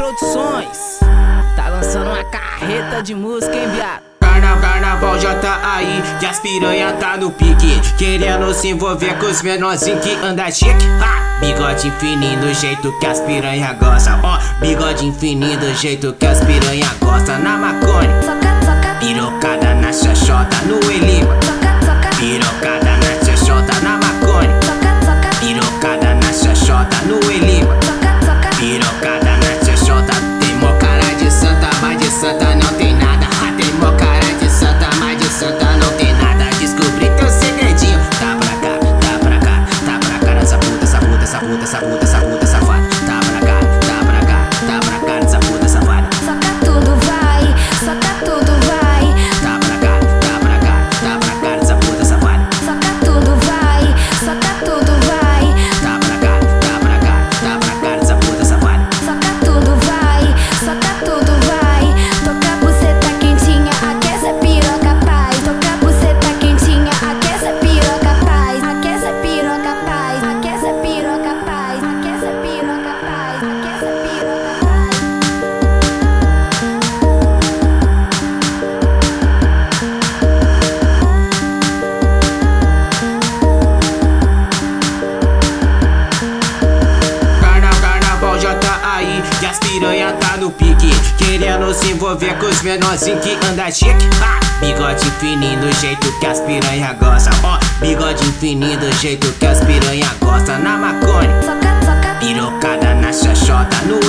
Produções. Tá lançando uma carreta de música, hein, viado? Carnaval, carnaval já tá aí, que as piranha tá no pique. Querendo se envolver com os menorzinhos que anda chique. Ah, Bigode fininho do jeito que as piranha gosta Ó, oh, bigode fininho do jeito que as piranha gosta Na maconha, pirocada na xoxota no elipa Pirocada Querendo se envolver com os menorzinhos que anda chique. Ah, Bigode fininho do jeito que as piranha gosta Ó, bigode fininho do jeito que as piranha gosta Na maconha, pirocada na xoxota no